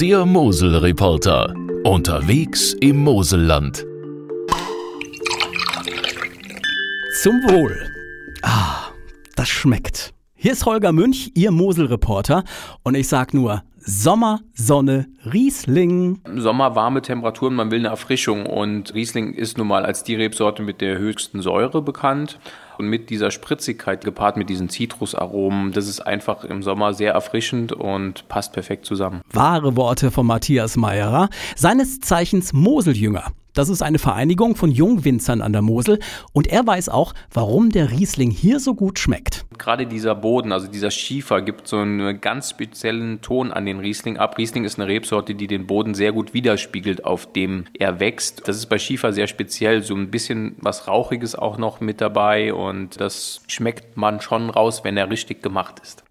Der Mosel-Reporter. Unterwegs im Moselland. Zum Wohl. Ah, das schmeckt. Hier ist Holger Münch, Ihr Mosel-Reporter. Und ich sag nur Sommer, Sonne, Riesling. Im Sommer warme Temperaturen, man will eine Erfrischung. Und Riesling ist nun mal als die Rebsorte mit der höchsten Säure bekannt. Und mit dieser Spritzigkeit gepaart mit diesen Zitrusaromen, das ist einfach im Sommer sehr erfrischend und passt perfekt zusammen. Wahre Worte von Matthias Meyerer, seines Zeichens Moseljünger. Das ist eine Vereinigung von Jungwinzern an der Mosel und er weiß auch, warum der Riesling hier so gut schmeckt. Gerade dieser Boden, also dieser Schiefer, gibt so einen ganz speziellen Ton an den Riesling ab. Riesling ist eine Rebsorte, die den Boden sehr gut widerspiegelt, auf dem er wächst. Das ist bei Schiefer sehr speziell, so ein bisschen was Rauchiges auch noch mit dabei und das schmeckt man schon raus, wenn er richtig gemacht ist.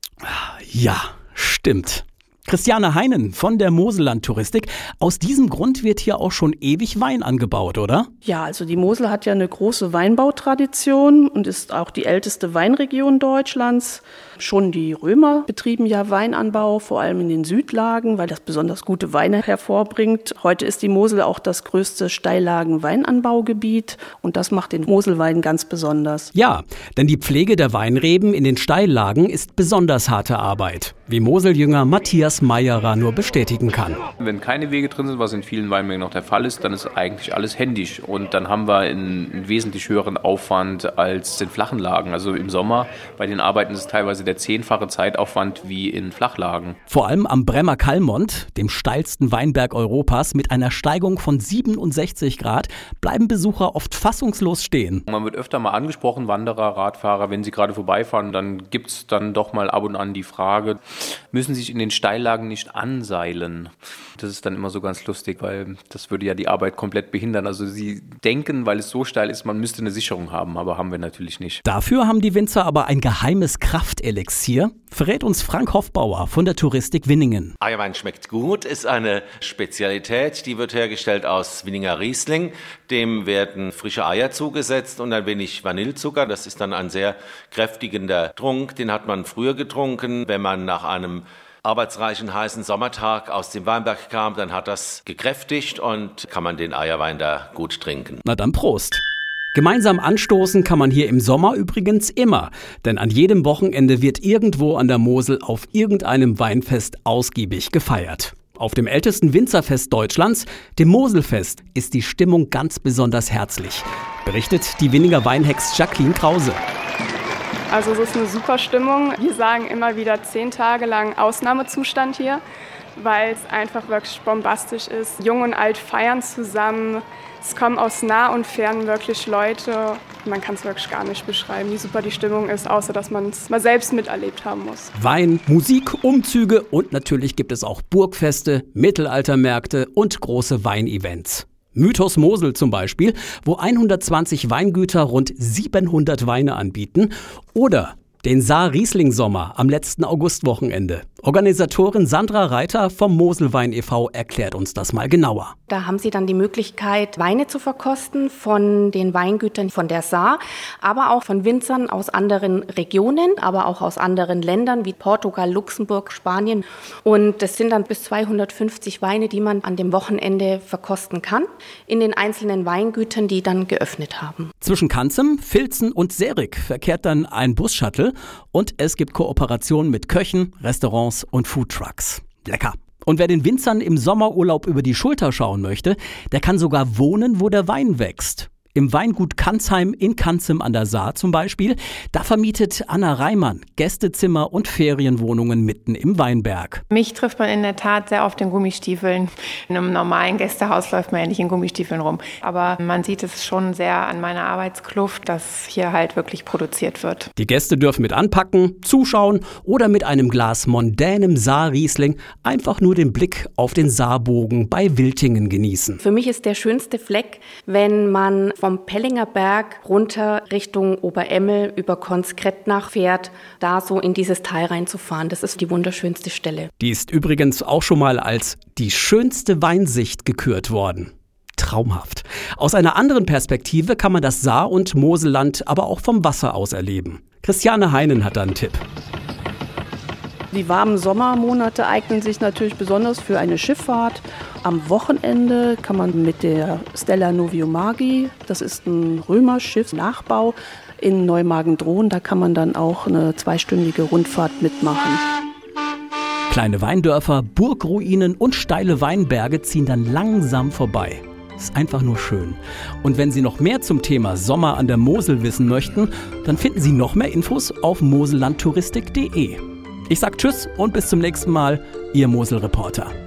Ja, stimmt. Christiane Heinen von der Moselland Touristik. Aus diesem Grund wird hier auch schon ewig Wein angebaut, oder? Ja, also die Mosel hat ja eine große Weinbautradition und ist auch die älteste Weinregion Deutschlands. Schon die Römer betrieben ja Weinanbau, vor allem in den Südlagen, weil das besonders gute Weine hervorbringt. Heute ist die Mosel auch das größte Steillagen-Weinanbaugebiet und das macht den Moselwein ganz besonders. Ja, denn die Pflege der Weinreben in den Steillagen ist besonders harte Arbeit, wie Moseljünger Matthias Meyerer nur bestätigen kann. Wenn keine Wege drin sind, was in vielen Weinbergen noch der Fall ist, dann ist eigentlich alles händisch und dann haben wir einen, wesentlich höheren Aufwand als in flachen Lagen. Also im Sommer bei den Arbeiten ist es teilweise der zehnfache Zeitaufwand wie in Flachlagen. Vor allem am Bremer Kalmont, dem steilsten Weinberg Europas mit einer Steigung von 67 Grad, bleiben Besucher oft fassungslos stehen. Man wird öfter mal angesprochen, Wanderer, Radfahrer, wenn sie gerade vorbeifahren, dann gibt es dann doch mal ab und an die Frage, müssen sie sich in den Steillagen nicht anseilen? Das ist dann immer so ganz lustig, weil das würde ja die Arbeit komplett behindern. Also sie denken, weil es so steil ist, man müsste eine Sicherung haben, aber haben wir natürlich nicht. Dafür haben die Winzer aber ein geheimes Kraftelixier, verrät uns Frank Hoffbauer von der Touristik Winningen. Eierwein schmeckt gut, ist eine Spezialität, die wird hergestellt aus Winninger Riesling. Dem werden frische Eier zugesetzt und ein wenig Vanillezucker. Das ist dann ein sehr kräftigender Trunk. Den hat man früher getrunken, wenn man nach einem arbeitsreichen, heißen Sommertag aus dem Weinberg kam, dann hat das gekräftigt und kann man den Eierwein da gut trinken. Na dann Prost. Gemeinsam anstoßen kann man hier im Sommer übrigens immer, denn an jedem Wochenende wird irgendwo an der Mosel auf irgendeinem Weinfest ausgiebig gefeiert. Auf dem ältesten Winzerfest Deutschlands, dem Moselfest, ist die Stimmung ganz besonders herzlich, berichtet die Winninger Weinhex Jacqueline Krause. Also es ist eine super Stimmung. Wir sagen immer wieder zehn Tage lang Ausnahmezustand hier, weil es einfach wirklich bombastisch ist. Jung und alt feiern zusammen. Es kommen aus nah und fern wirklich Leute. Man kann es wirklich gar nicht beschreiben, wie super die Stimmung ist, außer dass man es mal selbst miterlebt haben muss. Wein, Musik, Umzüge und natürlich gibt es auch Burgfeste, Mittelaltermärkte und große Weinevents. Mythos Mosel zum Beispiel, wo 120 Weingüter rund 700 Weine anbieten. Oder den Saar Riesling Sommer am letzten Augustwochenende. Organisatorin Sandra Reiter vom Moselwein e.V. erklärt uns das mal genauer. Da haben Sie dann die Möglichkeit, Weine zu verkosten von den Weingütern von der Saar, aber auch von Winzern aus anderen Regionen, aber auch aus anderen Ländern wie Portugal, Luxemburg, Spanien. Und es sind dann bis 250 Weine, die man an dem Wochenende verkosten kann, in den einzelnen Weingütern, die dann geöffnet haben. Zwischen Kanzem, Filzen und Serik verkehrt dann ein Busshuttle und es gibt Kooperationen mit Köchen, Restaurants und Foodtrucks. Lecker. Und wer den Winzern im Sommerurlaub über die Schulter schauen möchte, der kann sogar wohnen, wo der Wein wächst. Im Weingut Kanzheim in Kanzem an der Saar zum Beispiel, da vermietet Anna Reimann Gästezimmer und Ferienwohnungen mitten im Weinberg. Mich trifft man in der Tat sehr oft in Gummistiefeln. In einem normalen Gästehaus läuft man ja nicht in Gummistiefeln rum. Aber man sieht es schon sehr an meiner Arbeitskluft, dass hier halt wirklich produziert wird. Die Gäste dürfen mit anpacken, zuschauen oder mit einem Glas mondänem Saarriesling einfach nur den Blick auf den Saarbogen bei Wiltingen genießen. Für mich ist der schönste Fleck, wenn man vom Pellinger Berg runter Richtung Oberemmel über Konskrettnach fährt, da so in dieses Tal reinzufahren. Das ist die wunderschönste Stelle. Die ist übrigens auch schon mal als die schönste Weinsicht gekürt worden. Traumhaft. Aus einer anderen Perspektive kann man das Saar- und Moselland aber auch vom Wasser aus erleben. Christiane Heinen hat da einen Tipp. Die warmen Sommermonate eignen sich natürlich besonders für eine Schifffahrt. Am Wochenende kann man mit der Stella Noviomagi, das ist ein Römerschiff, Nachbau, in Neumagen-Drohn, da kann man dann auch eine zweistündige Rundfahrt mitmachen. Kleine Weindörfer, Burgruinen und steile Weinberge ziehen dann langsam vorbei. Ist einfach nur schön. Und wenn Sie noch mehr zum Thema Sommer an der Mosel wissen möchten, dann finden Sie noch mehr Infos auf mosellandtouristik.de. Ich sag Tschüss und bis zum nächsten Mal, Ihr Mosel-Reporter.